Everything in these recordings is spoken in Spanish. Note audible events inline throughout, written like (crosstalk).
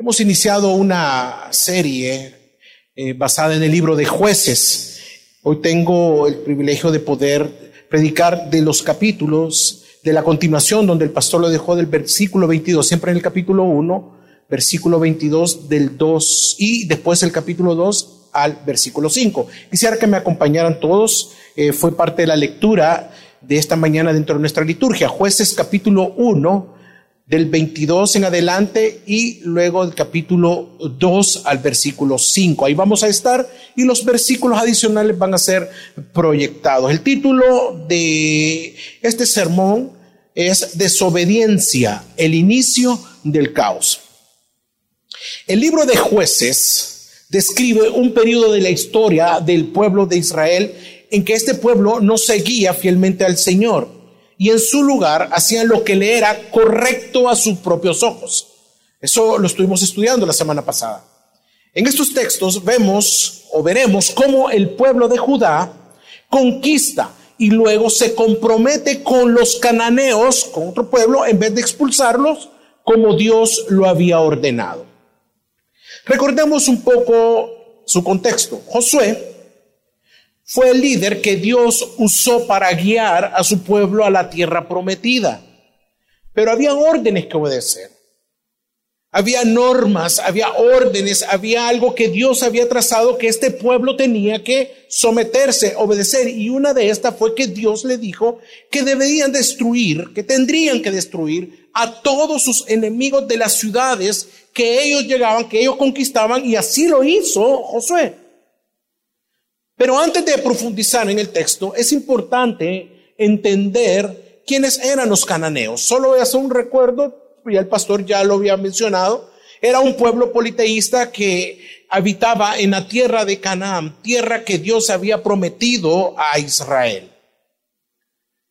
Hemos iniciado una serie eh, basada en el libro de jueces. Hoy tengo el privilegio de poder predicar de los capítulos de la continuación donde el pastor lo dejó del versículo 22, siempre en el capítulo 1, versículo 22 del 2 y después el capítulo 2 al versículo 5. Quisiera que me acompañaran todos, eh, fue parte de la lectura de esta mañana dentro de nuestra liturgia, jueces capítulo 1 del 22 en adelante y luego del capítulo 2 al versículo 5. Ahí vamos a estar y los versículos adicionales van a ser proyectados. El título de este sermón es Desobediencia, el inicio del caos. El libro de jueces describe un periodo de la historia del pueblo de Israel en que este pueblo no seguía fielmente al Señor y en su lugar hacían lo que le era correcto a sus propios ojos. Eso lo estuvimos estudiando la semana pasada. En estos textos vemos o veremos cómo el pueblo de Judá conquista y luego se compromete con los cananeos, con otro pueblo, en vez de expulsarlos como Dios lo había ordenado. Recordemos un poco su contexto. Josué fue el líder que Dios usó para guiar a su pueblo a la tierra prometida. Pero había órdenes que obedecer. Había normas, había órdenes, había algo que Dios había trazado que este pueblo tenía que someterse, obedecer. Y una de estas fue que Dios le dijo que debían destruir, que tendrían que destruir a todos sus enemigos de las ciudades que ellos llegaban, que ellos conquistaban. Y así lo hizo Josué. Pero antes de profundizar en el texto, es importante entender quiénes eran los cananeos. Solo voy a hacer un recuerdo, ya el pastor ya lo había mencionado. Era un pueblo politeísta que habitaba en la tierra de Canaán, tierra que Dios había prometido a Israel.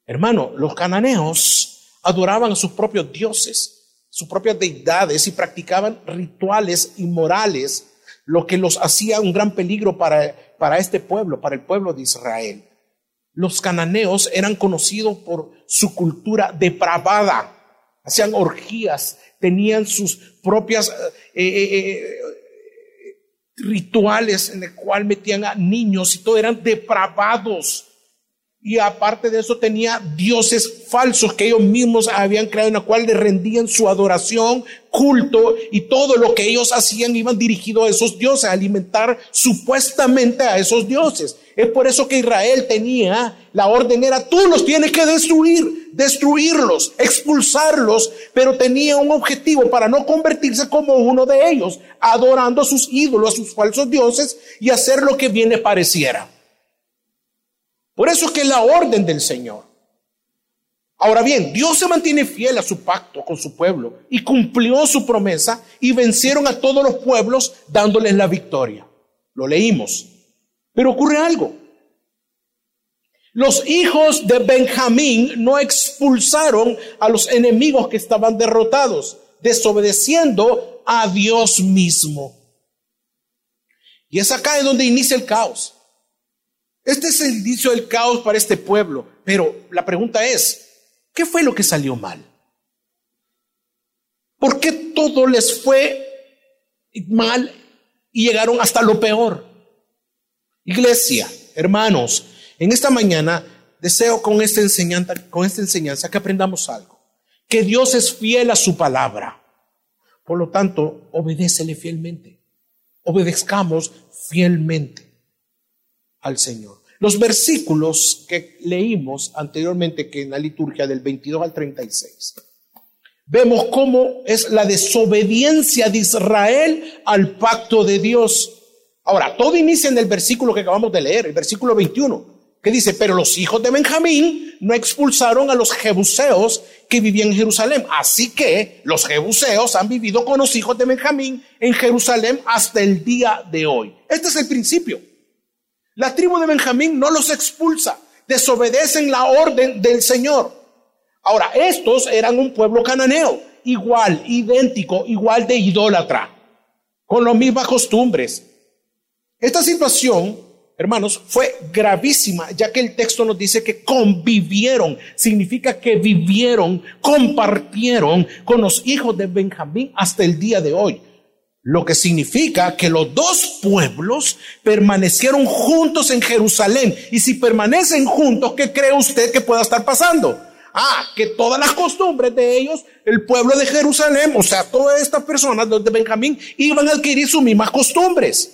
Hermano, los cananeos adoraban a sus propios dioses, sus propias deidades y practicaban rituales inmorales lo que los hacía un gran peligro para, para este pueblo, para el pueblo de Israel. Los cananeos eran conocidos por su cultura depravada, hacían orgías, tenían sus propias eh, eh, eh, rituales en el cual metían a niños y todo, eran depravados. Y aparte de eso tenía dioses falsos que ellos mismos habían creado en la cual le rendían su adoración, culto y todo lo que ellos hacían iban dirigido a esos dioses, alimentar supuestamente a esos dioses. Es por eso que Israel tenía, la orden era, tú los tienes que destruir, destruirlos, expulsarlos, pero tenía un objetivo para no convertirse como uno de ellos, adorando a sus ídolos, a sus falsos dioses y hacer lo que bien le pareciera. Por eso es que es la orden del Señor. Ahora bien, Dios se mantiene fiel a su pacto con su pueblo y cumplió su promesa y vencieron a todos los pueblos dándoles la victoria. Lo leímos. Pero ocurre algo. Los hijos de Benjamín no expulsaron a los enemigos que estaban derrotados, desobedeciendo a Dios mismo. Y es acá en donde inicia el caos. Este es el inicio del caos para este pueblo. Pero la pregunta es, ¿qué fue lo que salió mal? ¿Por qué todo les fue mal y llegaron hasta lo peor? Iglesia, hermanos, en esta mañana deseo con esta enseñanza, con esta enseñanza que aprendamos algo. Que Dios es fiel a su palabra. Por lo tanto, obedécele fielmente. Obedezcamos fielmente al Señor. Los versículos que leímos anteriormente, que en la liturgia del 22 al 36, vemos cómo es la desobediencia de Israel al pacto de Dios. Ahora, todo inicia en el versículo que acabamos de leer, el versículo 21, que dice, pero los hijos de Benjamín no expulsaron a los jebuseos que vivían en Jerusalén. Así que los jebuseos han vivido con los hijos de Benjamín en Jerusalén hasta el día de hoy. Este es el principio. La tribu de Benjamín no los expulsa, desobedecen la orden del Señor. Ahora, estos eran un pueblo cananeo, igual, idéntico, igual de idólatra, con las mismas costumbres. Esta situación, hermanos, fue gravísima, ya que el texto nos dice que convivieron, significa que vivieron, compartieron con los hijos de Benjamín hasta el día de hoy. Lo que significa que los dos pueblos permanecieron juntos en Jerusalén. Y si permanecen juntos, ¿qué cree usted que pueda estar pasando? Ah, que todas las costumbres de ellos, el pueblo de Jerusalén, o sea, todas estas personas de Benjamín, iban a adquirir sus mismas costumbres.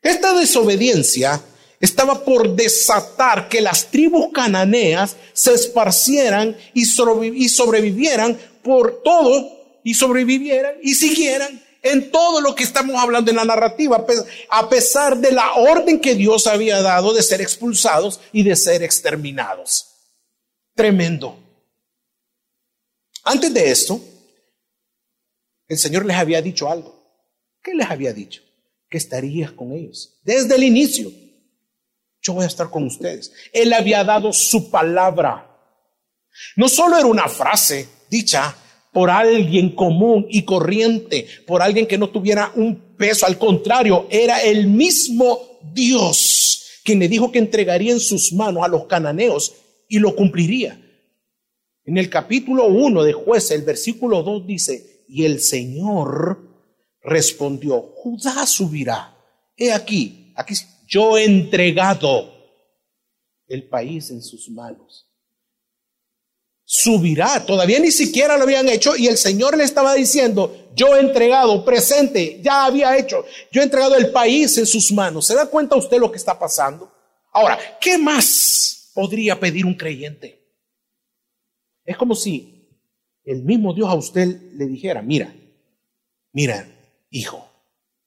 Esta desobediencia estaba por desatar que las tribus cananeas se esparcieran y, sobrevivieran por todo y sobrevivieran y siguieran en todo lo que estamos hablando en la narrativa, a pesar de la orden que Dios había dado de ser expulsados y de ser exterminados. Tremendo. Antes de esto, el Señor les había dicho algo. ¿Qué les había dicho? Que estarías con ellos desde el inicio. Yo voy a estar con ustedes. Él había dado su palabra. No solo era una frase dicha por alguien común y corriente, por alguien que no tuviera un peso, al contrario, era el mismo Dios quien le dijo que entregaría en sus manos a los cananeos y lo cumpliría. En el capítulo 1 de Jueces, el versículo 2 dice, y el Señor respondió, Judá subirá. He aquí, aquí yo he entregado el país en sus manos. Subirá, todavía ni siquiera lo habían hecho y el Señor le estaba diciendo, yo he entregado, presente, ya había hecho, yo he entregado el país en sus manos. ¿Se da cuenta usted lo que está pasando? Ahora, ¿qué más podría pedir un creyente? Es como si el mismo Dios a usted le dijera, mira, mira, hijo,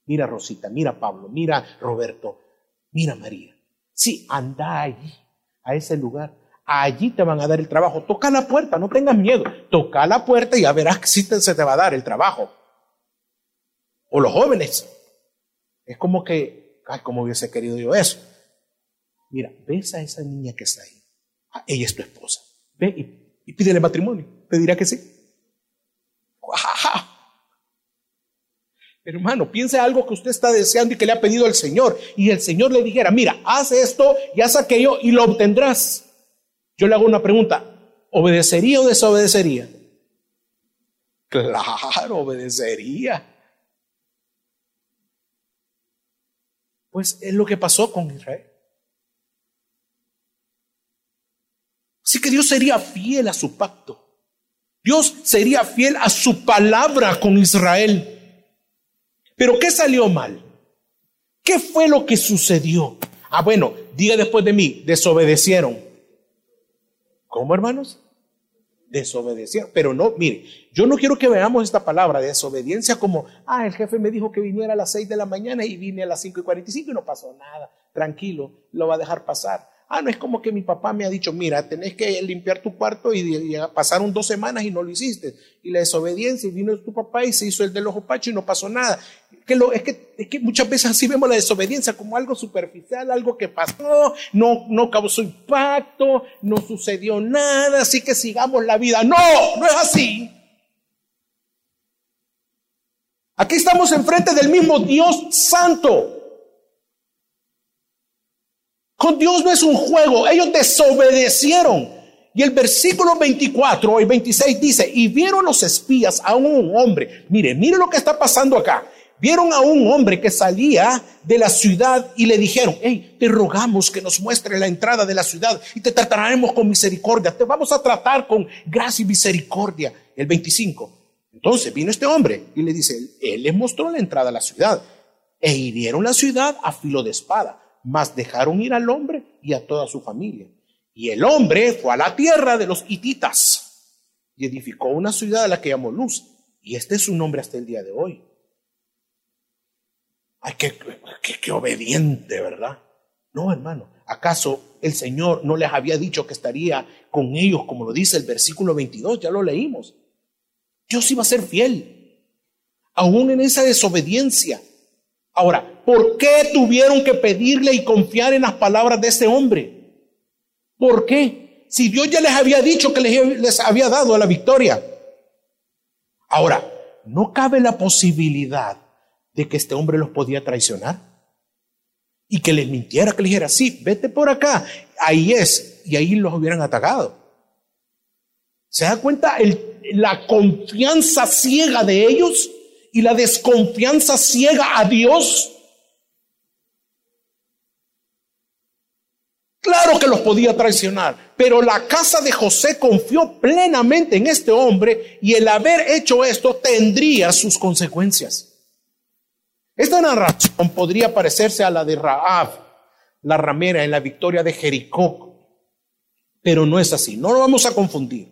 mira Rosita, mira Pablo, mira Roberto, mira María. Sí, anda allí, a ese lugar. Allí te van a dar el trabajo. Toca la puerta, no tengas miedo. Toca la puerta y ya verás si se te va a dar el trabajo. O los jóvenes. Es como que, ay, como hubiese querido yo eso. Mira, ves a esa niña que está ahí. Ah, ella es tu esposa. Ve y, pídele matrimonio. Te dirá que sí. Hermano, piense algo que usted está deseando y que le ha pedido al Señor. Y el Señor le dijera, mira, haz esto y haz aquello y lo obtendrás. Yo le hago una pregunta. ¿Obedecería o desobedecería? Claro, obedecería. Pues es lo que pasó con Israel. Así que Dios sería fiel a su pacto. Dios sería fiel a su palabra con Israel. Pero ¿qué salió mal? ¿Qué fue lo que sucedió? Ah, bueno, diga después de mí, desobedecieron. ¿Cómo, hermanos? Desobedecieron. Pero no, mire, yo no quiero que veamos esta palabra desobediencia como, ah, el jefe me dijo que viniera a las 6 de la mañana y vine a las 5 y 45 y no pasó nada. Tranquilo, lo va a dejar pasar. Ah, no es como que mi papá me ha dicho, mira, tenés que limpiar tu cuarto y, pasaron dos semanas y no lo hiciste. Y la desobediencia, y vino tu papá y se hizo el del ojo pacho y no pasó nada. Es que muchas veces así vemos la desobediencia como algo superficial, algo que pasó, no, no causó impacto, no sucedió nada, así que sigamos la vida. No, no es así. Aquí estamos enfrente del mismo Dios santo. Con Dios no es un juego. Ellos desobedecieron. Y el versículo 24 y 26 dice, y vieron los espías a un hombre. Mire, mire lo que está pasando acá. Vieron a un hombre que salía de la ciudad y le dijeron, hey, te rogamos que nos muestre la entrada de la ciudad y te trataremos con misericordia. Te vamos a tratar con gracia y misericordia. El 25. Entonces vino este hombre y le dice, él les mostró la entrada a la ciudad e hirieron la ciudad a filo de espada mas dejaron ir al hombre y a toda su familia. Y el hombre fue a la tierra de los hititas y edificó una ciudad a la que llamó Luz. Y este es su nombre hasta el día de hoy. Ay, qué, qué, obediente, ¿verdad? No, hermano. ¿Acaso el Señor no les había dicho que estaría con ellos, como lo dice el versículo 22? Ya lo leímos. Dios iba a ser fiel, aún en esa desobediencia. Ahora, ¿Por qué tuvieron que pedirle y confiar en las palabras de ese hombre? ¿Por qué? Si Dios ya les había dicho que les, había dado la victoria. Ahora, ¿no cabe la posibilidad de que este hombre los podía traicionar? Y que les mintiera, que les dijera, sí, vete por acá, ahí es, y ahí los hubieran atacado. ¿Se da cuenta la confianza ciega de ellos? y la desconfianza ciega a Dios. Claro que los podía traicionar, pero la casa de José confió plenamente en este hombre y el haber hecho esto tendría sus consecuencias. Esta narración podría parecerse a la de Raab, la ramera en la victoria de Jericó, pero no es así, no lo vamos a confundir,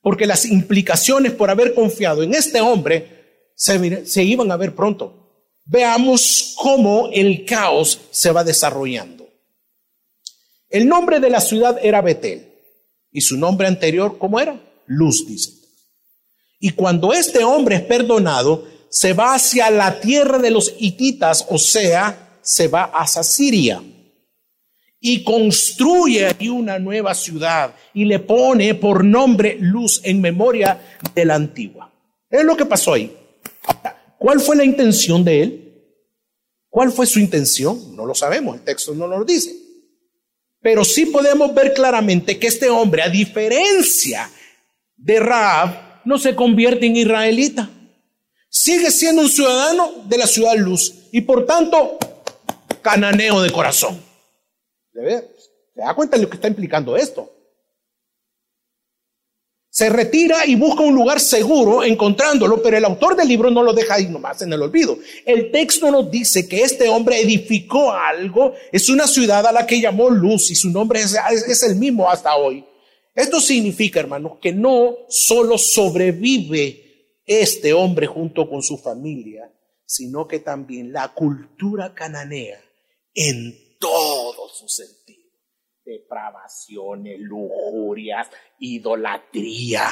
porque las implicaciones por haber confiado en este hombre se, se iban a ver pronto. Veamos cómo el caos se va desarrollando. El nombre de la ciudad era Betel. Y su nombre anterior, ¿cómo era? Luz, dice. Y cuando este hombre es perdonado, se va hacia la tierra de los hititas, o sea, se va hacia Siria. Y construye ahí una nueva ciudad y le pone por nombre Luz en memoria de la antigua. Es lo que pasó ahí. ¿Cuál fue la intención de él? ¿Cuál fue su intención? No lo sabemos, el texto no lo dice. Pero sí podemos ver claramente que este hombre, a diferencia de Raab, no se convierte en israelita. Sigue siendo un ciudadano de la ciudad luz y por tanto cananeo de corazón. ¿Se da cuenta de lo que está implicando esto? se retira y busca un lugar seguro encontrándolo, pero el autor del libro no lo deja ahí nomás en el olvido. El texto nos dice que este hombre edificó algo, es una ciudad a la que llamó luz y su nombre es, el mismo hasta hoy. Esto significa, hermanos, que no solo sobrevive este hombre junto con su familia, sino que también la cultura cananea en todo su sentido depravaciones, lujurias, idolatría,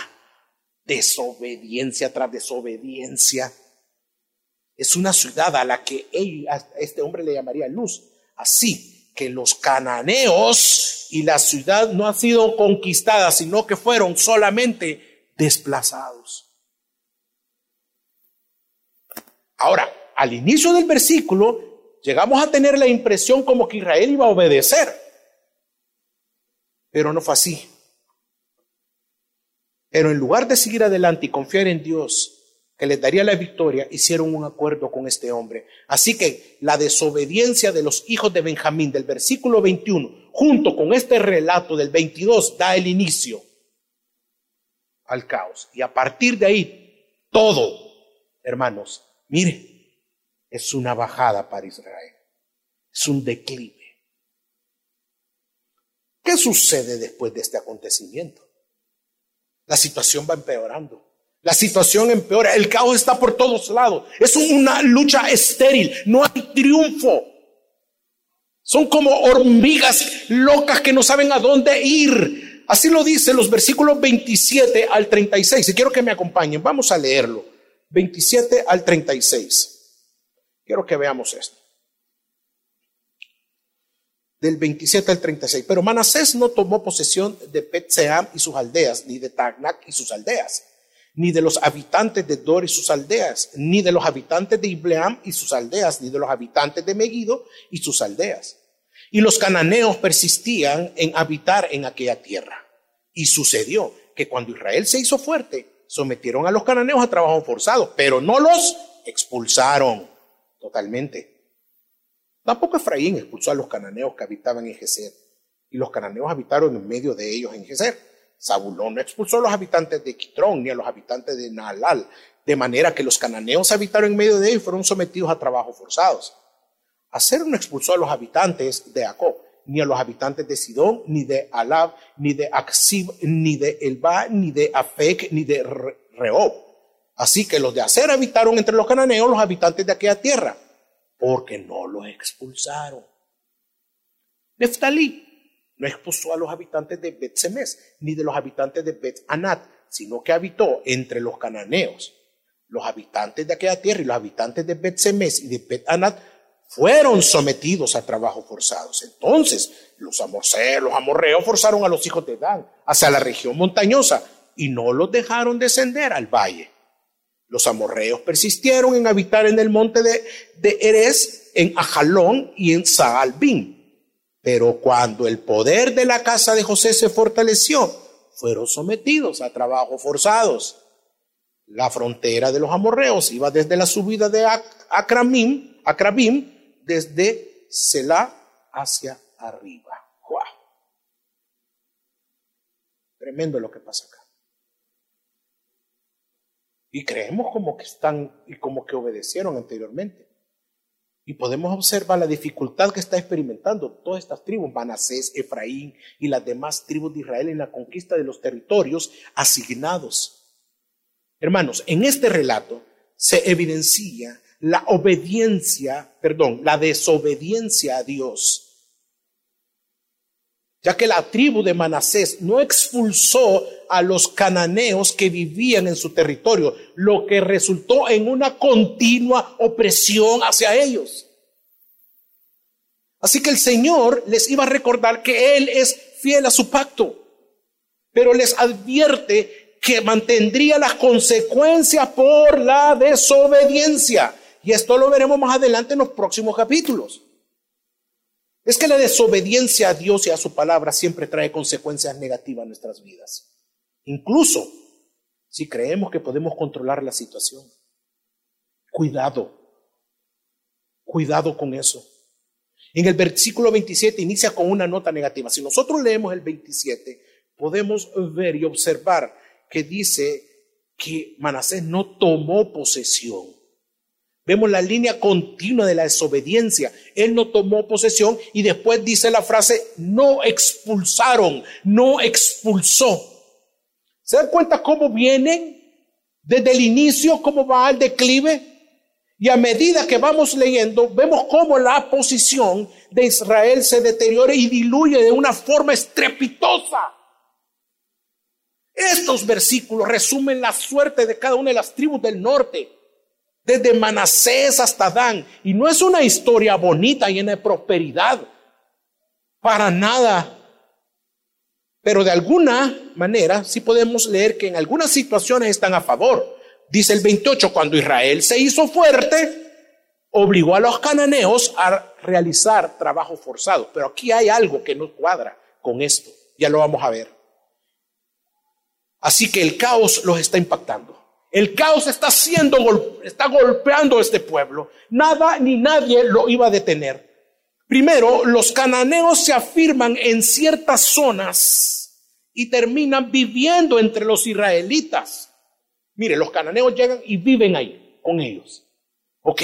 desobediencia tras desobediencia. Es una ciudad a la que este hombre le llamaría luz. Así que los cananeos y la ciudad no han sido conquistadas, sino que fueron solamente desplazados. Ahora, al inicio del versículo, llegamos a tener la impresión como que Israel iba a obedecer. Pero no fue así. Pero en lugar de seguir adelante y confiar en Dios, que les daría la victoria, hicieron un acuerdo con este hombre. Así que la desobediencia de los hijos de Benjamín del versículo 21, junto con este relato del 22, da el inicio al caos. Y a partir de ahí, todo, hermanos, mire, es una bajada para Israel. Es un declive. ¿Qué sucede después de este acontecimiento? La situación va empeorando. La situación empeora. El caos está por todos lados. Es una lucha estéril. No hay triunfo. Son como hormigas locas que no saben a dónde ir. Así lo dice los versículos 27 al 36. Y quiero que me acompañen. Vamos a leerlo. 27 al 36. Quiero que veamos esto del 27 al 36. Pero Manasés no tomó posesión de Petseam y sus aldeas, ni de Tagnac y sus aldeas, ni de los habitantes de Dor y sus aldeas, ni de los habitantes de Ibleam y sus aldeas, ni de los habitantes de Megiddo y sus aldeas. Y los cananeos persistían en habitar en aquella tierra. Y sucedió que cuando Israel se hizo fuerte, sometieron a los cananeos a trabajo forzado, pero no los expulsaron totalmente. Tampoco Efraín expulsó a los cananeos que habitaban en Geser, y los cananeos habitaron en medio de ellos en Geser. Zabulón no expulsó a los habitantes de Quitrón ni a los habitantes de Naalal, de manera que los cananeos habitaron en medio de ellos y fueron sometidos a trabajos forzados. Aser no expulsó a los habitantes de Jacob, ni a los habitantes de Sidón, ni de Alab, ni de Aksib, ni de Elba, ni de Afek, ni de Rehob. Así que los de Aser habitaron entre los cananeos, los habitantes de aquella tierra porque no los expulsaron. Neftalí no expulsó a los habitantes de Bet ni de los habitantes de Bet Anat, sino que habitó entre los cananeos. Los habitantes de aquella tierra y los habitantes de Bet y de Bet Anat fueron sometidos a trabajos forzados. Entonces, los amorceos, los amorreos forzaron a los hijos de Dan hacia la región montañosa y no los dejaron descender al valle. Los amorreos persistieron en habitar en el monte de, de Erez, en Ajalón y en Saalbín. Pero cuando el poder de la casa de José se fortaleció, fueron sometidos a trabajos forzados. La frontera de los amorreos iba desde la subida de Acramim, Acrabim, desde Selah hacia arriba. ¡Wow! Tremendo lo que pasa acá. Y creemos como que están y como que obedecieron anteriormente. Y podemos observar la dificultad que está experimentando todas estas tribus, Manasés, Efraín y las demás tribus de Israel en la conquista de los territorios asignados. Hermanos, en este relato se evidencia la obediencia, perdón, la desobediencia a Dios. Ya que la tribu de Manasés no expulsó a los cananeos que vivían en su territorio, lo que resultó en una continua opresión hacia ellos. Así que el Señor les iba a recordar que Él es fiel a su pacto, pero les advierte que mantendría las consecuencias por la desobediencia. Y esto lo veremos más adelante en los próximos capítulos. Es que la desobediencia a Dios y a su palabra siempre trae consecuencias negativas en nuestras vidas. Incluso si creemos que podemos controlar la situación. Cuidado, cuidado con eso. En el versículo 27 inicia con una nota negativa. Si nosotros leemos el 27, podemos ver y observar que dice que Manasés no tomó posesión. Vemos la línea continua de la desobediencia. Él no tomó posesión y después dice la frase, no expulsaron, no expulsó. ¿Se dan cuenta cómo vienen desde el inicio, cómo va al declive? Y a medida que vamos leyendo, vemos cómo la posición de Israel se deteriora y diluye de una forma estrepitosa. Estos versículos resumen la suerte de cada una de las tribus del norte, desde Manasés hasta Dan. Y no es una historia bonita, llena de prosperidad, para nada pero de alguna manera sí podemos leer que en algunas situaciones están a favor. Dice el 28, cuando Israel se hizo fuerte, obligó a los cananeos a realizar trabajo forzado. Pero aquí hay algo que no cuadra con esto. Ya lo vamos a ver. Así que el caos los está impactando. El caos está haciendo, está golpeando a este pueblo. Nada ni nadie lo iba a detener. Primero, los cananeos se afirman en ciertas zonas y terminan viviendo entre los israelitas. Mire, los cananeos llegan y viven ahí con ellos. Ok,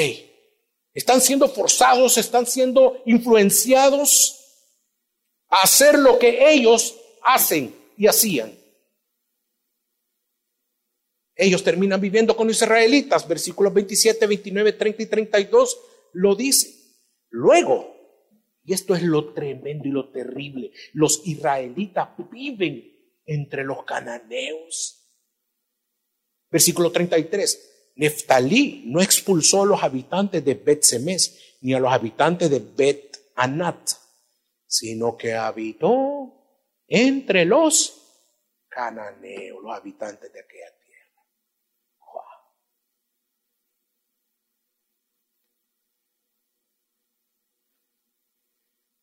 están siendo forzados, están siendo influenciados a hacer lo que ellos hacen y hacían. Ellos terminan viviendo con israelitas. Versículos 27, 29, 30 y 32 lo dice. Luego, y esto es lo tremendo y lo terrible. Los israelitas viven entre los cananeos. Versículo 33. Neftalí no expulsó a los habitantes de Bet Semes ni a los habitantes de Bet Anat, sino que habitó entre los cananeos, los habitantes de aquella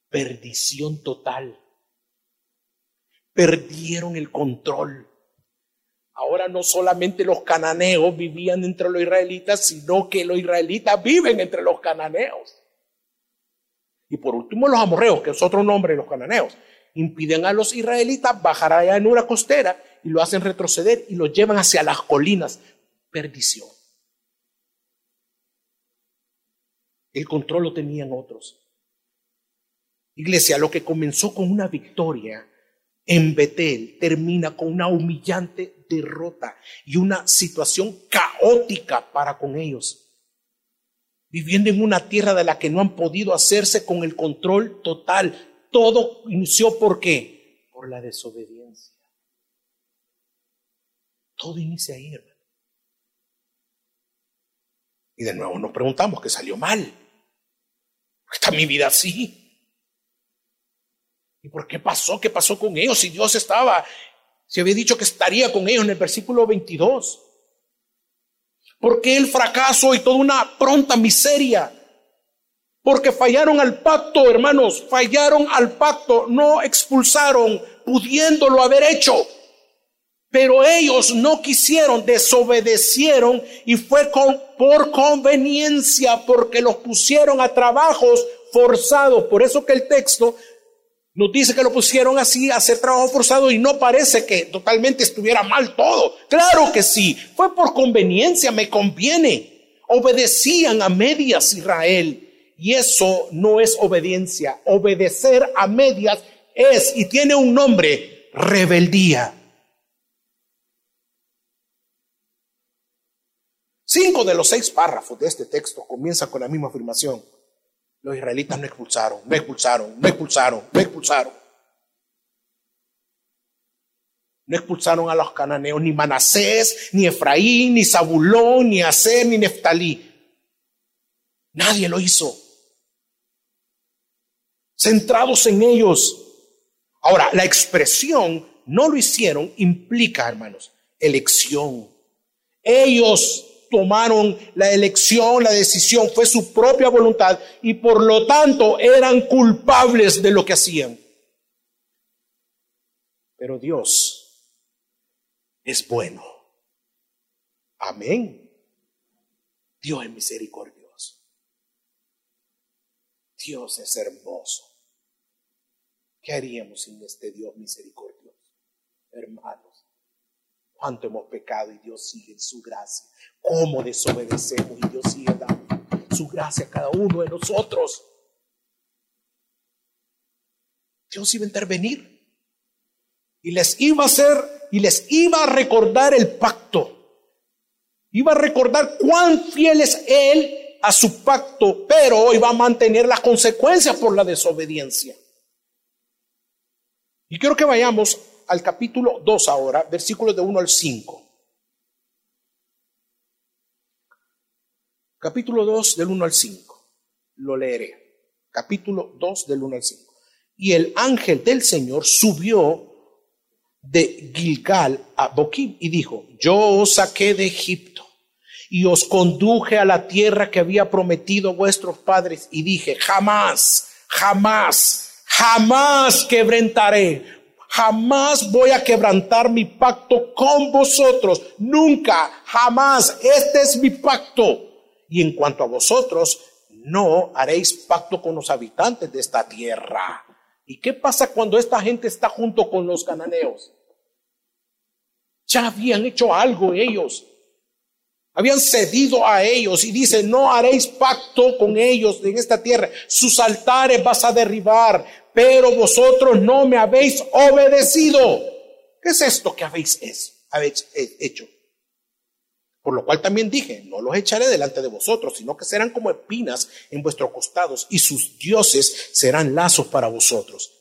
perdición total. Perdieron el control. Ahora no solamente los cananeos vivían entre los israelitas, sino que los israelitas viven entre los cananeos. Y por último los amorreos, que es otro nombre de los cananeos, impiden a los israelitas bajar allá en una costera y lo hacen retroceder y lo llevan hacia las colinas. Perdición. El control lo tenían otros. Iglesia, lo que comenzó con una victoria en Betel termina con una humillante derrota y una situación caótica para con ellos. Viviendo en una tierra de la que no han podido hacerse con el control total. Todo inició por qué? Por la desobediencia. Todo inicia ahí, hermano. Y de nuevo nos preguntamos qué salió mal. ¿Está mi vida así? ¿Y por qué pasó? ¿Qué pasó con ellos? Si Dios estaba, se había dicho que estaría con ellos en el versículo 22. ¿Por qué el fracaso y toda una pronta miseria? Porque fallaron al pacto, hermanos, fallaron al pacto, no expulsaron, pudiéndolo haber hecho. Pero ellos no quisieron, desobedecieron y fue con, por conveniencia porque los pusieron a trabajos forzados. Por eso que el texto nos dice que lo pusieron así a hacer trabajo forzado y no parece que totalmente estuviera mal todo. Claro que sí, fue por conveniencia, me conviene. Obedecían a medias Israel y eso no es obediencia. Obedecer a medias es y tiene un nombre, rebeldía. Cinco de los seis párrafos de este texto comienzan con la misma afirmación. Los israelitas no expulsaron, no expulsaron, no expulsaron, no expulsaron. No expulsaron a los cananeos, ni Manasés, ni Efraín, ni Zabulón, ni Aser, ni Neftalí. Nadie lo hizo. Centrados en ellos. Ahora, la expresión no lo hicieron implica, hermanos, elección. Ellos tomaron la elección, la decisión, fue su propia voluntad y por lo tanto eran culpables de lo que hacían. Pero Dios es bueno. Amén. Dios es misericordioso. Dios es hermoso. ¿Qué haríamos sin este Dios misericordioso? Hermanos, cuánto hemos pecado y Dios sigue en su gracia cómo desobedecemos y Dios sigue dando su gracia a cada uno de nosotros. Dios iba a intervenir y les iba a hacer y les iba a recordar el pacto. Iba a recordar cuán fiel es Él a su pacto, pero iba a mantener las consecuencias por la desobediencia. Y quiero que vayamos al capítulo 2 ahora, versículos de 1 al 5. Capítulo 2 del 1 al 5. Lo leeré. Capítulo 2 del 1 al 5. Y el ángel del Señor subió de Gilgal a Boquim y dijo, yo os saqué de Egipto y os conduje a la tierra que había prometido vuestros padres y dije, jamás, jamás, jamás quebrantaré, jamás voy a quebrantar mi pacto con vosotros, nunca, jamás, este es mi pacto y en cuanto a vosotros, no haréis pacto con los habitantes de esta tierra. ¿Y qué pasa cuando esta gente está junto con los cananeos? Ya habían hecho algo ellos. Habían cedido a ellos y dice, no haréis pacto con ellos en esta tierra. Sus altares vas a derribar, pero vosotros no me habéis obedecido. ¿Qué es esto que habéis hecho? Por lo cual también dije, no los echaré delante de vosotros, sino que serán como espinas en vuestros costados, y sus dioses serán lazos para vosotros.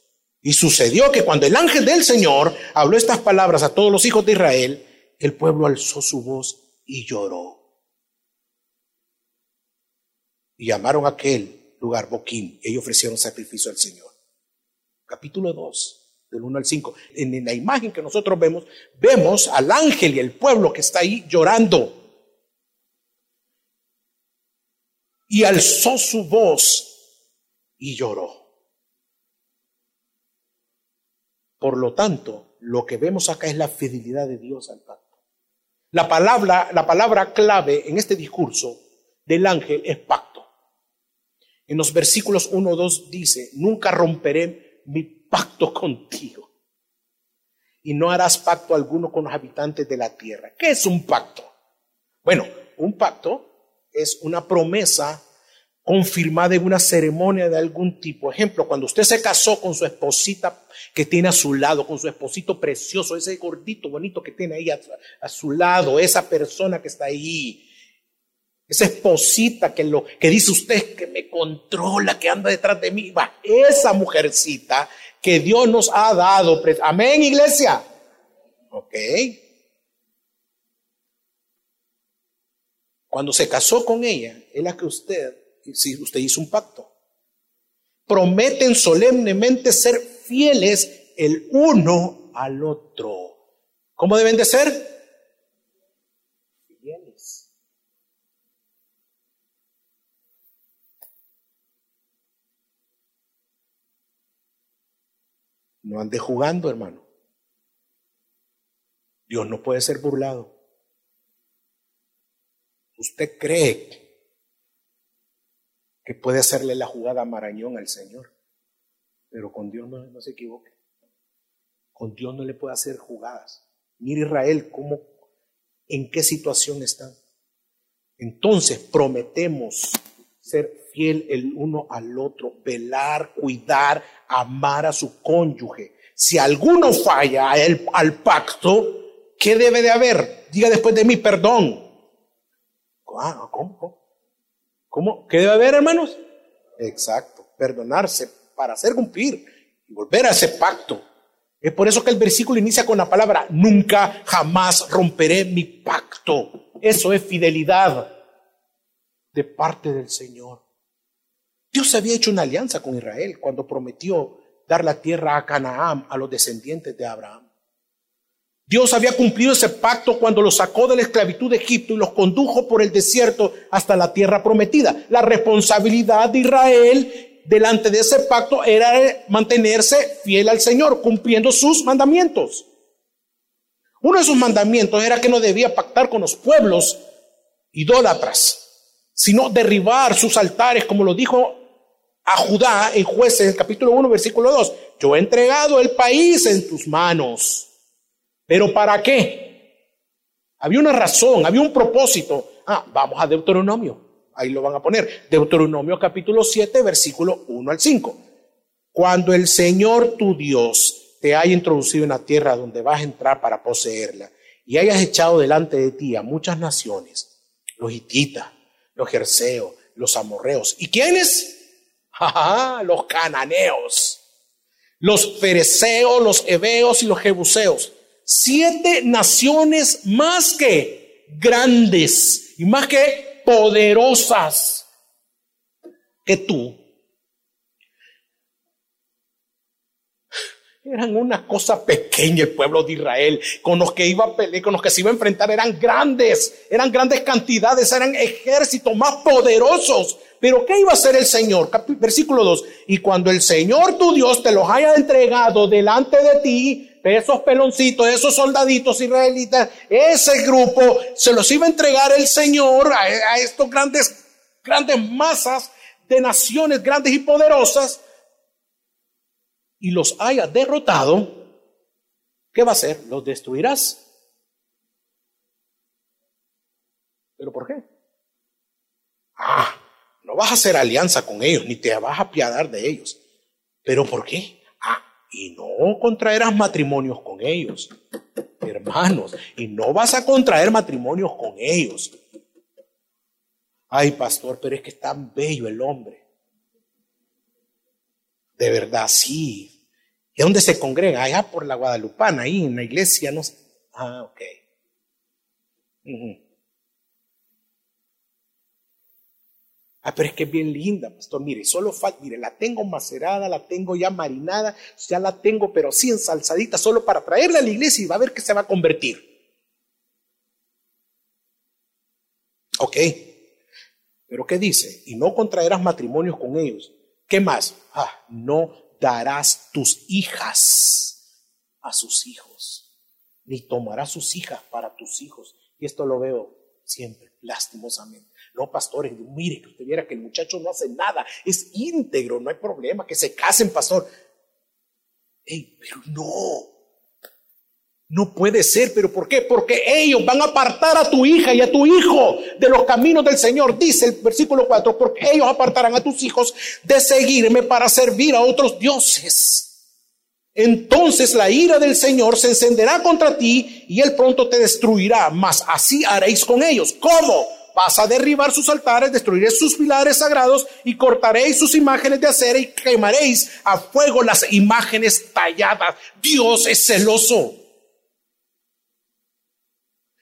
Y sucedió que cuando el ángel del Señor habló estas palabras a todos los hijos de Israel, el pueblo alzó su voz y lloró. Y llamaron a aquel lugar Boquín, y ellos ofrecieron sacrificio al Señor. Capítulo 2, del 1 al 5. En la imagen que nosotros vemos, vemos al ángel y el pueblo que está ahí llorando. y alzó su voz y lloró. Por lo tanto, lo que vemos acá es la fidelidad de Dios al pacto. La palabra, la palabra clave en este discurso del ángel es pacto. En los versículos 1 o 2 dice, nunca romperé mi pacto contigo. Y no harás pacto alguno con los habitantes de la tierra. ¿Qué es un pacto? Bueno, un pacto es una promesa confirmada en una ceremonia de algún tipo. Ejemplo, cuando usted se casó con su esposita que tiene a su lado, con su esposito precioso, ese gordito bonito que tiene ahí a, su lado, esa persona que está ahí, esa esposita que, lo, que dice usted que me controla, que anda detrás de mí, va, esa mujercita que Dios nos ha dado. Amén, iglesia. Ok. Cuando se casó con ella, es la que usted, si usted hizo un pacto, prometen solemnemente ser fieles el uno al otro. ¿Cómo deben de ser? Fieles. No ande jugando, hermano. Dios no puede ser burlado. ¿Usted cree que puede hacerle la jugada marañón al Señor? Pero con Dios no, se equivoque. Con Dios no le puede hacer jugadas. Mira Israel cómo, en qué situación están. Entonces prometemos ser fiel el uno al otro, velar, cuidar, amar a su cónyuge. Si alguno falla al pacto, ¿qué debe de haber? Diga después de mí, perdón. Ah, ¿Cómo? ¿Cómo? ¿Qué debe haber, hermanos? Exacto, perdonarse para hacer cumplir y volver a ese pacto. Es por eso que el versículo inicia con la palabra, nunca jamás romperé mi pacto. Eso es fidelidad de parte del Señor. Dios había hecho una alianza con Israel cuando prometió dar la tierra a Canaán a los descendientes de Abraham. Dios había cumplido ese pacto cuando los sacó de la esclavitud de Egipto y los condujo por el desierto hasta la tierra prometida. La responsabilidad de Israel delante de ese pacto era mantenerse fiel al Señor, cumpliendo sus mandamientos. Uno de sus mandamientos era que no debía pactar con los pueblos idólatras sino derribar sus altares, como lo dijo a Judá en jueces, capítulo 1, versículo 2. Yo he entregado el país en tus manos. ¿Pero para qué? Había una razón, había un propósito. Ah, vamos a Deuteronomio. Ahí lo van a poner. Deuteronomio capítulo 7, versículo 1 al 5. Cuando el Señor tu Dios te haya introducido en la tierra donde vas a entrar para poseerla y hayas echado delante de ti a muchas naciones, los hititas, los jerseos, los amorreos. ¿Y quiénes? Los cananeos, los fereceos, los heveos y los jebuseos. Siete naciones más que grandes y más que poderosas que tú Eran una cosa pequeña el pueblo de Israel. Con los que iba a pelear, con los que se iba a enfrentar eran grandes, eran grandes cantidades, eran ejércitos más poderosos. Pero ¿qué iba a hacer el Señor? Versículo 2. Y cuando el Señor tu Dios te los haya entregado delante de ti, esos peloncitos, esos soldaditos israelitas, ese grupo, se los iba a entregar el Señor a, a estos grandes, grandes masas de naciones grandes y poderosas y los haya derrotado, ¿qué va a hacer? ¿Los destruirás? ¿Pero por qué? Vas a hacer alianza con ellos, ni te vas a apiadar de ellos. ¿Pero por qué? Ah, y no contraerás matrimonios con ellos, hermanos, y no vas a contraer matrimonios con ellos. Ay, pastor, pero es que es tan bello el hombre. De verdad, sí. ¿Y dónde se congrega? Allá por la Guadalupana, ahí en la iglesia, no sé. Ah, ok. Ah, pero es que es bien linda, pastor. Mire, solo falta, mire, la tengo macerada, la tengo ya marinada, ya la tengo, pero sí ensalzadita, solo para traerla a la iglesia y va a ver que se va a convertir. Ok. Pero ¿qué dice? Y no contraerás matrimonios con ellos. ¿Qué más? Ah, no darás tus hijas a sus hijos, ni tomarás sus hijas para tus hijos. Y esto lo veo siempre, lastimosamente. No, pastores, mire que usted viera que el muchacho no hace nada, es íntegro, no hay problema, que se casen, pastor. Ey, pero no, no puede ser, pero ¿por qué? Porque ellos van a apartar a tu hija y a tu hijo de los caminos del Señor, dice el versículo 4, porque ellos apartarán a tus hijos de seguirme para servir a otros dioses. Entonces la ira del Señor se encenderá contra ti y él pronto te destruirá, mas así haréis con ellos. ¿Cómo? Vas a derribar sus altares, destruiréis sus pilares sagrados y cortaréis sus imágenes de acera y quemaréis a fuego las imágenes talladas. Dios es celoso.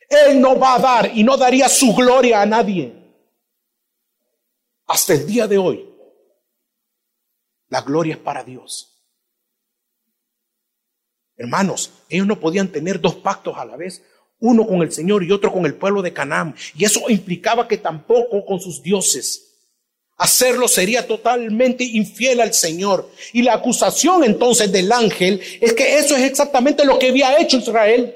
Él no va a dar y no daría su gloria a nadie. Hasta el día de hoy, la gloria es para Dios. Hermanos, ellos no podían tener dos pactos a la vez, uno con el Señor y otro con el pueblo de Canaán. Y eso implicaba que tampoco con sus dioses. Hacerlo sería totalmente infiel al Señor. Y la acusación entonces del ángel es que eso es exactamente lo que había hecho Israel.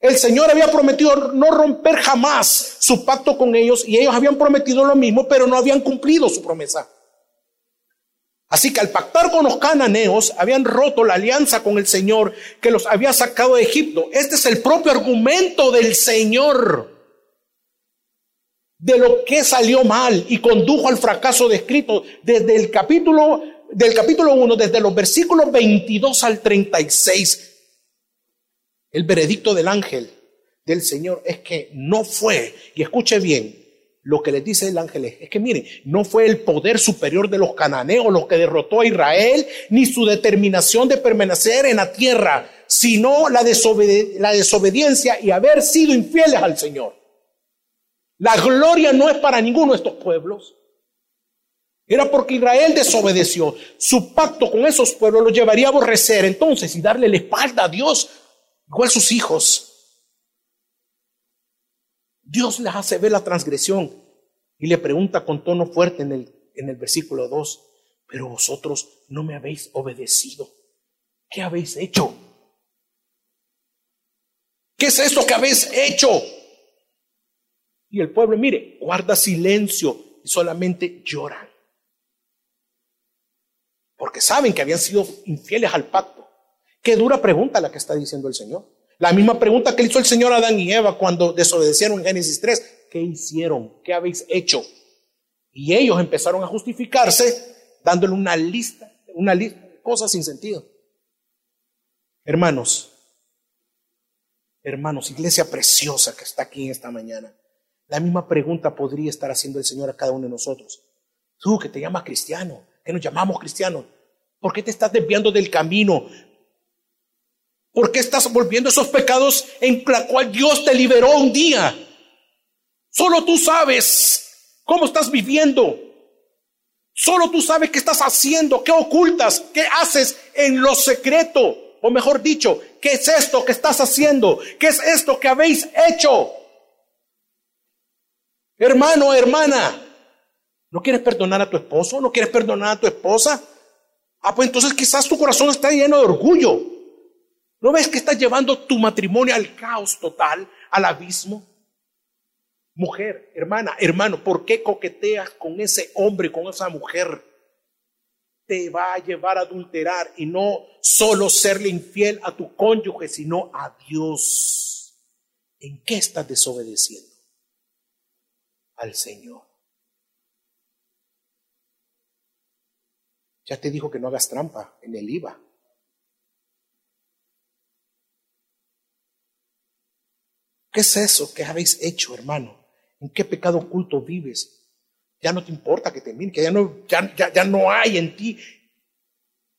El Señor había prometido no romper jamás su pacto con ellos y ellos habían prometido lo mismo, pero no habían cumplido su promesa. Así que al pactar con los cananeos, habían roto la alianza con el Señor que los había sacado de Egipto. Este es el propio argumento del Señor de lo que salió mal y condujo al fracaso descrito desde el capítulo del capítulo 1 desde los versículos 22 al 36. El veredicto del ángel del Señor es que no fue, y escuche bien, lo que les dice el ángel es, que miren, no fue el poder superior de los cananeos lo que derrotó a Israel, ni su determinación de permanecer en la tierra, sino la, la desobediencia y haber sido infieles al Señor. La gloria no es para ninguno de estos pueblos. Era porque Israel desobedeció. Su pacto con esos pueblos lo llevaría a aborrecer entonces y darle la espalda a Dios, igual sus hijos. Dios les hace ver la transgresión y le pregunta con tono fuerte en el, en el versículo 2, pero vosotros no me habéis obedecido. ¿Qué habéis hecho? ¿Qué es esto que habéis hecho? Y el pueblo, mire, guarda silencio y solamente lloran. Porque saben que habían sido infieles al pacto. Qué dura pregunta la que está diciendo el Señor. La misma pregunta que le hizo el Señor a Adán y Eva cuando desobedecieron en Génesis 3. ¿Qué hicieron? ¿Qué habéis hecho? Y ellos empezaron a justificarse dándole una lista, una lista de cosas sin sentido. Hermanos, hermanos, iglesia preciosa que está aquí esta mañana. La misma pregunta podría estar haciendo el Señor a cada uno de nosotros. Tú que te llamas cristiano, que nos llamamos cristianos, ¿por qué te estás desviando del camino? ¿Por qué estás volviendo esos pecados en la cual Dios te liberó un día? Solo tú sabes cómo estás viviendo. Solo tú sabes qué estás haciendo, qué ocultas, qué haces en lo secreto. O mejor dicho, ¿qué es esto que estás haciendo? ¿Qué es esto que habéis hecho? Hermano, hermana, ¿no quieres perdonar a tu esposo? ¿No quieres perdonar a tu esposa? Ah, pues entonces quizás tu corazón está lleno de orgullo. ¿No ves que estás llevando tu matrimonio al caos total, al abismo? Mujer, hermana, hermano, ¿por qué coqueteas con ese hombre, con esa mujer? Te va a llevar a adulterar y no solo serle infiel a tu cónyuge, sino a Dios. ¿En qué estás desobedeciendo? Al Señor. Ya te dijo que no hagas trampa en el IVA. ¿Qué es eso que habéis hecho, hermano? ¿En qué pecado oculto vives? Ya no te importa que te miren, que ya no, ya, ya, no hay en ti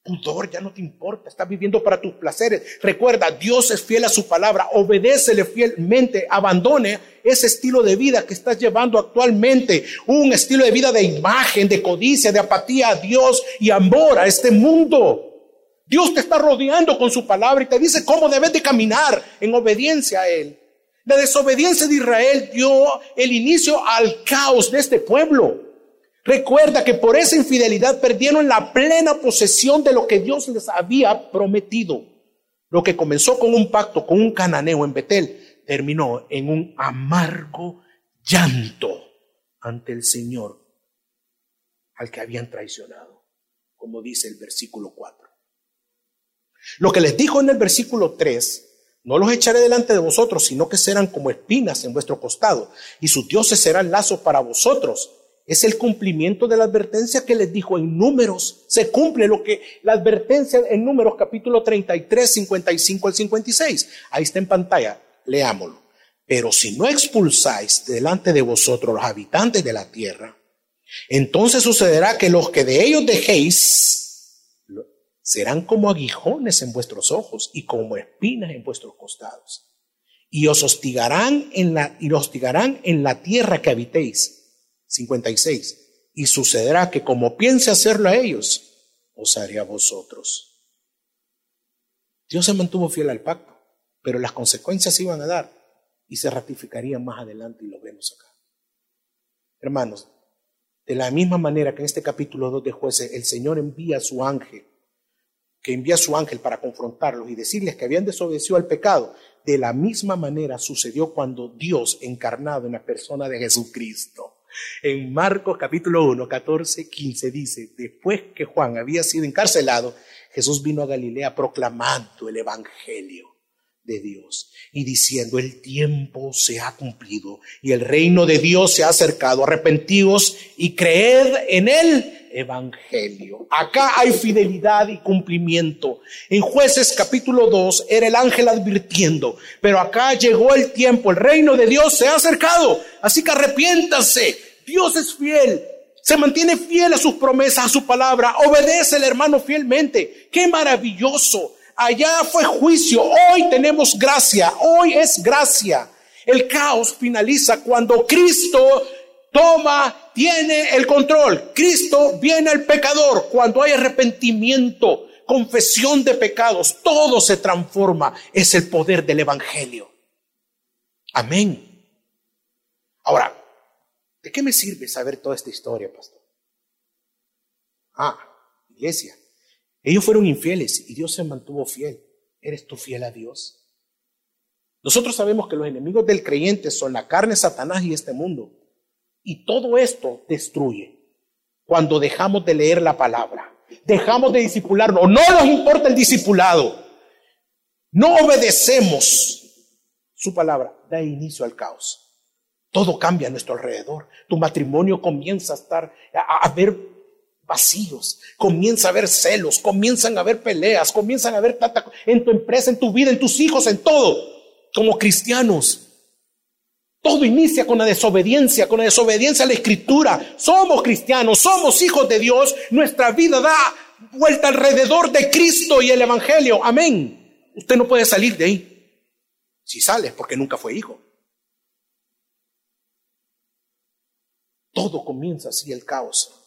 pudor, ya no te importa, estás viviendo para tus placeres. Recuerda, Dios es fiel a su palabra, obedécele fielmente, abandone ese estilo de vida que estás llevando actualmente, un estilo de vida de imagen, de codicia, de apatía a Dios y amor a este mundo. Dios te está rodeando con su palabra y te dice cómo debes de caminar en obediencia a Él. La desobediencia de Israel dio el inicio al caos de este pueblo. Recuerda que por esa infidelidad perdieron la plena posesión de lo que Dios les había prometido. Lo que comenzó con un pacto con un cananeo en Betel terminó en un amargo llanto ante el Señor al que habían traicionado, como dice el versículo 4. Lo que les dijo en el versículo 3 no los echaré delante de vosotros, sino que serán como espinas en vuestro costado, y sus dioses serán lazos para vosotros. Es el cumplimiento de la advertencia que les dijo en números. Se cumple lo que la advertencia en números capítulo 33, 55 al 56. Ahí está en pantalla, leámoslo. Pero si no expulsáis delante de vosotros los habitantes de la tierra, entonces sucederá que los que de ellos dejéis serán como aguijones en vuestros ojos y como espinas en vuestros costados. Y os hostigarán en la, y hostigarán en la tierra que habitéis. 56. Y sucederá que como piense hacerlo a ellos, os haré a vosotros. Dios se mantuvo fiel al pacto, pero las consecuencias se iban a dar y se ratificarían más adelante y lo vemos acá. Hermanos, de la misma manera que en este capítulo 2 de jueces el Señor envía a su ángel que envía a su ángel para confrontarlos y decirles que habían desobedecido al pecado, De la misma manera sucedió cuando Dios encarnado en la persona de Jesucristo. En Marcos capítulo 1, 14, 15 dice, después que Juan había sido encarcelado, Jesús vino a Galilea proclamando el Evangelio de Dios y diciendo, el tiempo se ha cumplido y el reino de Dios se ha acercado, arrepentíos y creed en el Evangelio. Acá hay fidelidad y cumplimiento. En jueces capítulo 2 era el ángel advirtiendo, pero acá llegó el tiempo, el reino de Dios se ha acercado, así que arrepiéntase, Dios es fiel, se mantiene fiel a sus promesas, a su palabra, obedece el hermano fielmente. Qué maravilloso. Allá fue juicio, hoy tenemos gracia, hoy es gracia. El caos finaliza cuando Cristo toma, tiene el control. Cristo viene al pecador cuando hay arrepentimiento, confesión de pecados, todo se transforma. Es el poder del Evangelio. Amén. Ahora, ¿de qué me sirve saber toda esta historia, pastor? Ah, iglesia. Ellos fueron infieles y Dios se mantuvo fiel. ¿Eres tú fiel a Dios? Nosotros sabemos que los enemigos del creyente son la carne, Satanás y este mundo. Y todo esto destruye cuando dejamos de leer la palabra, dejamos de discipularnos, no nos importa el discipulado, no obedecemos su palabra, da inicio al caos. Todo cambia a nuestro alrededor. Tu matrimonio comienza a estar, a, a ver vacíos, comienza a haber celos, comienzan a haber peleas, comienzan a haber tanta en tu empresa, en tu vida, en tus hijos, en todo, como cristianos. Todo inicia con la desobediencia, con la desobediencia a la escritura. Somos cristianos, somos hijos de Dios, nuestra vida da vuelta alrededor de Cristo y el Evangelio. Amén. Usted no puede salir de ahí. Si sale, porque nunca fue hijo. Todo comienza así el caos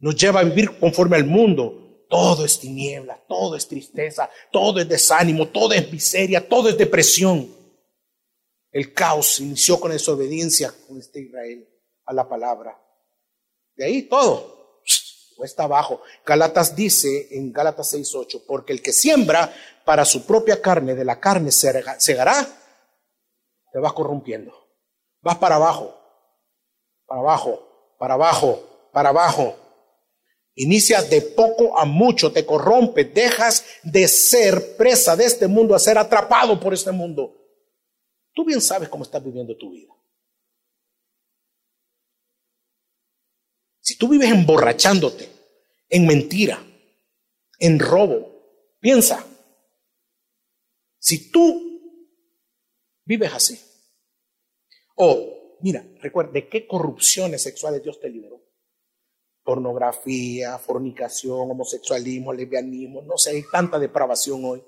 nos lleva a vivir conforme al mundo. Todo es tiniebla, todo es tristeza, todo es desánimo, todo es miseria, todo es depresión. El caos inició con desobediencia con este Israel a la palabra. De ahí todo está abajo. Galatas dice en Gálatas 6:8, porque el que siembra para su propia carne, de la carne segará, te vas corrompiendo. Vas para abajo, para abajo, para abajo, para abajo. Inicias de poco a mucho, te corrompes, dejas de ser presa de este mundo a ser atrapado por este mundo. Tú bien sabes cómo estás viviendo tu vida. Si tú vives emborrachándote, en mentira, en robo, piensa, si tú vives así, o mira, recuerda, ¿de qué corrupciones sexuales Dios te liberó? pornografía, fornicación, homosexualismo, lesbianismo, no sé, hay tanta depravación hoy.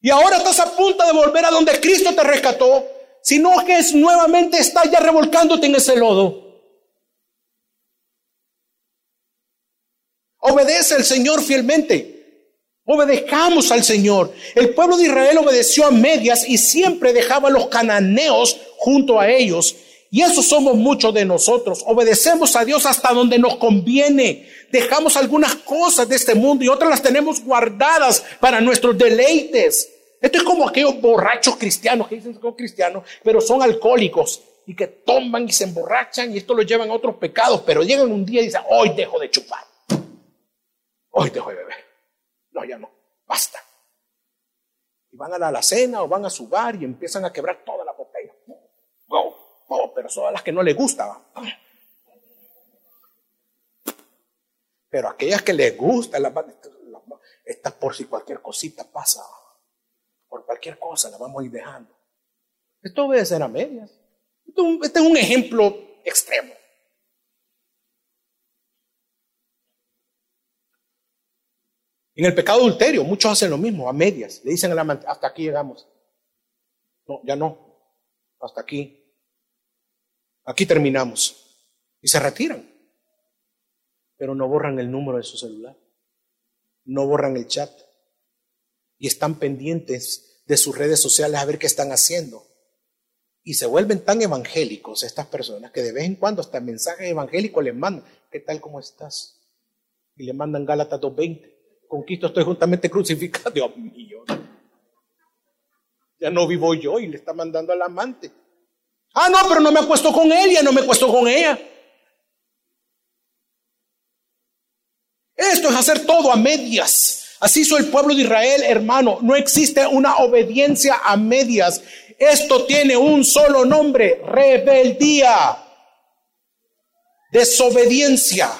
Y ahora estás a punto de volver a donde Cristo te rescató, sino que es nuevamente estás ya revolcándote en ese lodo. Obedece al Señor fielmente. Obedezcamos al Señor. El pueblo de Israel obedeció a medias y siempre dejaba a los cananeos junto a ellos. Y eso somos muchos de nosotros. Obedecemos a Dios hasta donde nos conviene. Dejamos algunas cosas de este mundo y otras las tenemos guardadas para nuestros deleites. Esto es como aquellos borrachos cristianos que dicen que son cristianos, pero son alcohólicos y que toman y se emborrachan y esto los llevan a otros pecados, pero llegan un día y dicen, hoy dejo de chupar. Hoy dejo de beber. No, ya no. Basta. Y van a la alacena o van a su bar y empiezan a quebrar toda la botella. Oh, pero son las que no les gustaban. Pero aquellas que les gustan, estas por si cualquier cosita pasa, por cualquier cosa la vamos a ir dejando. Esto ser a medias. Este es un ejemplo extremo. En el pecado adulterio, muchos hacen lo mismo, a medias. Le dicen a la hasta aquí llegamos. No, ya no. Hasta aquí. Aquí terminamos. Y se retiran. Pero no borran el número de su celular. No borran el chat. Y están pendientes de sus redes sociales a ver qué están haciendo. Y se vuelven tan evangélicos estas personas que de vez en cuando hasta mensajes evangélicos les mandan. ¿Qué tal cómo estás? Y le mandan Gálatas 2.20. Con Cristo estoy juntamente crucificado. (laughs) Dios mío. Ya no vivo yo y le está mandando al amante. Ah, no, pero no me acuesto con él, ya no me acuesto con ella. Esto es hacer todo a medias. Así hizo el pueblo de Israel, hermano. No existe una obediencia a medias. Esto tiene un solo nombre, rebeldía, desobediencia.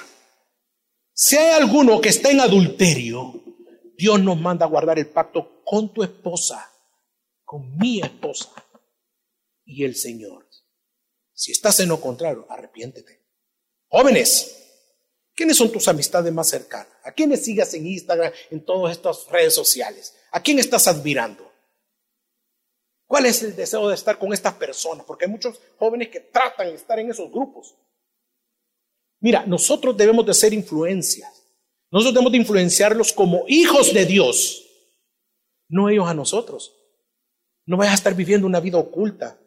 Si hay alguno que está en adulterio, Dios nos manda a guardar el pacto con tu esposa, con mi esposa y el Señor. Si estás en lo contrario, arrepiéntete. Jóvenes, ¿quiénes son tus amistades más cercanas? ¿A quiénes sigas en Instagram, en todas estas redes sociales? ¿A quién estás admirando? ¿Cuál es el deseo de estar con estas personas? Porque hay muchos jóvenes que tratan de estar en esos grupos. Mira, nosotros debemos de ser influencias. Nosotros debemos de influenciarlos como hijos de Dios, no ellos a nosotros. No vayas a estar viviendo una vida oculta.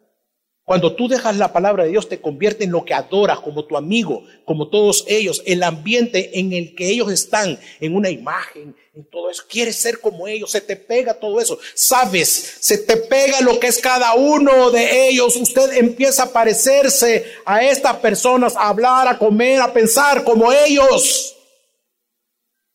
Cuando tú dejas la palabra de Dios, te convierte en lo que adoras, como tu amigo, como todos ellos, el ambiente en el que ellos están, en una imagen, en todo eso. Quieres ser como ellos, se te pega todo eso. Sabes, se te pega lo que es cada uno de ellos. Usted empieza a parecerse a estas personas, a hablar, a comer, a pensar como ellos.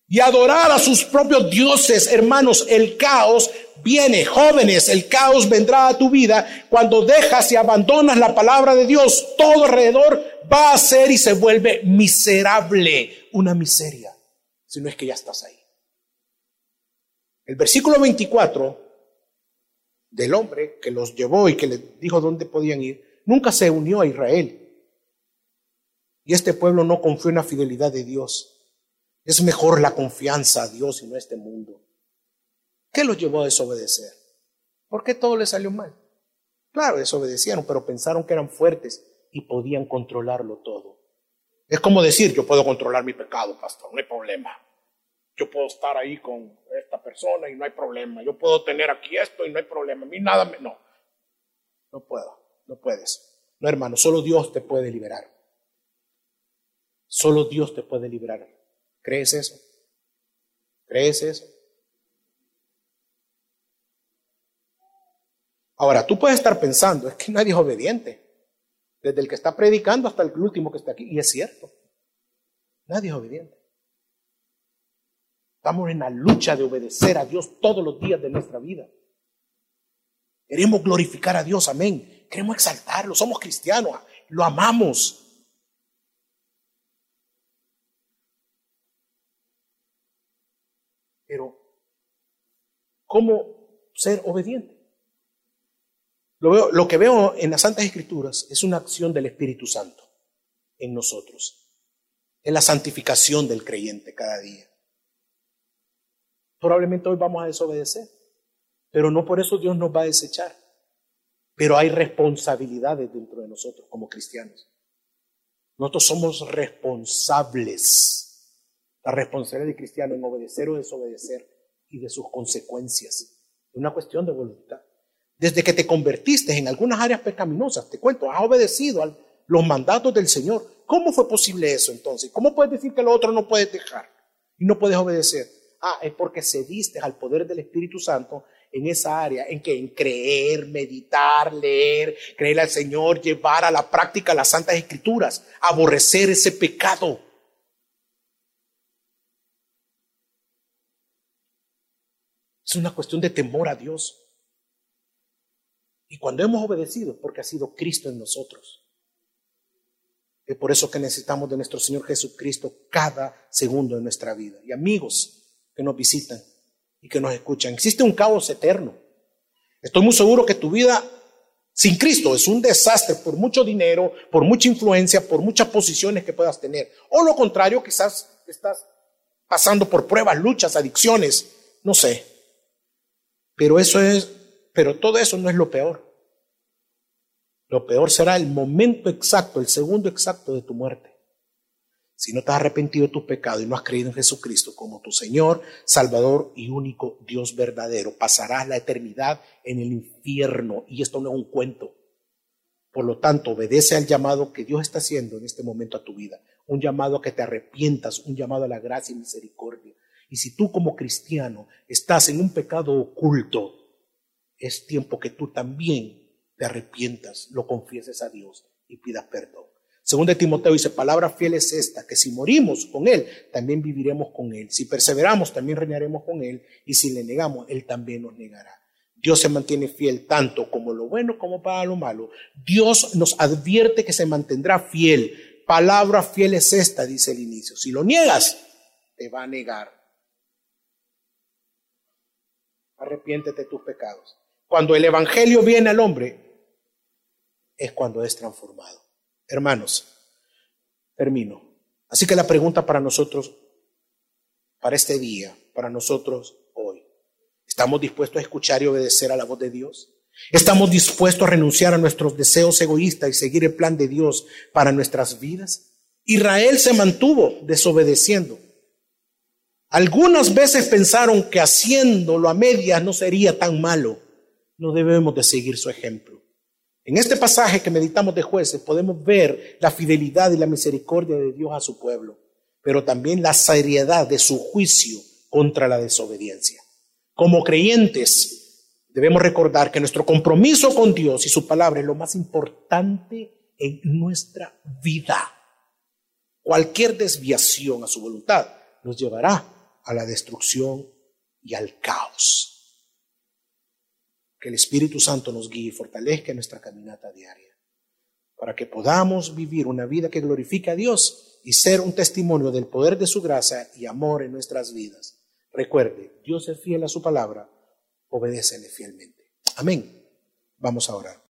Y adorar a sus propios dioses, hermanos, el caos viene, jóvenes, el caos vendrá a tu vida cuando dejas y abandonas la palabra de Dios. Todo alrededor va a ser y se vuelve miserable, una miseria, si no es que ya estás ahí. El versículo 24 del hombre que los llevó y que les dijo dónde podían ir, nunca se unió a Israel. Y este pueblo no confió en la fidelidad de Dios. Es mejor la confianza a Dios y no a este mundo. ¿Qué los llevó a desobedecer? ¿Por qué todo les salió mal? Claro, desobedecieron, pero pensaron que eran fuertes y podían controlarlo todo. Es como decir, yo puedo controlar mi pecado, pastor, no hay problema. Yo puedo estar ahí con esta persona y no hay problema. Yo puedo tener aquí esto y no hay problema. A mí nada me... No, no puedo, no puedes. No, hermano, solo Dios te puede liberar. Solo Dios te puede liberar. ¿Crees eso? ¿Crees eso? Ahora, tú puedes estar pensando, es que nadie es obediente. Desde el que está predicando hasta el último que está aquí. Y es cierto. Nadie es obediente. Estamos en la lucha de obedecer a Dios todos los días de nuestra vida. Queremos glorificar a Dios, amén. Queremos exaltarlo. Somos cristianos. Lo amamos. Pero, ¿cómo ser obediente? Lo, que veo en las Santas Escrituras es una acción del Espíritu Santo en nosotros. Es la santificación del creyente cada día. Probablemente hoy vamos a desobedecer, pero no por eso Dios nos va a desechar. Pero hay responsabilidades dentro de nosotros como cristianos. Nosotros somos responsables. La responsabilidad cristiano en obedecer o desobedecer y de sus consecuencias. Es una cuestión de voluntad. Desde que te convertiste en algunas áreas pecaminosas, te cuento, has obedecido a los mandatos del Señor. ¿Cómo fue posible eso entonces? ¿Cómo puedes decir que lo otro no puedes dejar y no puedes obedecer? Ah, es porque cediste al poder del Espíritu Santo en esa área, en que en creer, meditar, leer, creer al Señor, llevar a la práctica las santas escrituras, aborrecer ese pecado. Es una cuestión de temor a Dios. Y cuando hemos obedecido, porque ha sido Cristo en nosotros. Es por eso que necesitamos de nuestro Señor Jesucristo cada segundo de nuestra vida. Y amigos que nos visitan y que nos escuchan, existe un caos eterno. Estoy muy seguro que tu vida sin Cristo es un desastre por mucho dinero, por mucha influencia, por muchas posiciones que puedas tener. O lo contrario, quizás estás pasando por pruebas, luchas, adicciones, no sé. Pero eso es pero todo eso no es lo peor. Lo peor será el momento exacto, el segundo exacto de tu muerte. Si no te has arrepentido de tus pecados y no has creído en Jesucristo como tu Señor, Salvador y único Dios verdadero, pasarás la eternidad en el infierno. Y esto no es un cuento. Por lo tanto, obedece al llamado que Dios está haciendo en este momento a tu vida. Un llamado a que te arrepientas, un llamado a la gracia y misericordia. Y si tú como cristiano estás en un pecado oculto, es tiempo que tú también te arrepientas, lo confieses a Dios y pidas perdón. Según de Timoteo dice, palabra fiel es esta, que si morimos con Él, también viviremos con Él. Si perseveramos, también reinaremos con Él. Y si le negamos, Él también nos negará. Dios se mantiene fiel tanto como lo bueno como para lo malo. Dios nos advierte que se mantendrá fiel. Palabra fiel es esta, dice el inicio. Si lo niegas, te va a negar. Arrepiéntete de tus pecados. Cuando el Evangelio viene al hombre, es cuando es transformado. Hermanos, termino. Así que la pregunta para nosotros, para este día, para nosotros hoy, ¿estamos dispuestos a escuchar y obedecer a la voz de Dios? ¿Estamos dispuestos a renunciar a nuestros deseos egoístas y seguir el plan de Dios para nuestras vidas? Israel se mantuvo desobedeciendo. Algunas veces pensaron que haciéndolo a medias no sería tan malo. No debemos de seguir su ejemplo. En este pasaje que meditamos de jueces podemos ver la fidelidad y la misericordia de Dios a su pueblo, pero también la seriedad de su juicio contra la desobediencia. Como creyentes debemos recordar que nuestro compromiso con Dios y su palabra es lo más importante en nuestra vida. Cualquier desviación a su voluntad nos llevará a la destrucción y al caos. Que el Espíritu Santo nos guíe y fortalezca nuestra caminata diaria, para que podamos vivir una vida que glorifique a Dios y ser un testimonio del poder de su gracia y amor en nuestras vidas. Recuerde, Dios es fiel a su palabra, obedécele fielmente. Amén. Vamos a orar.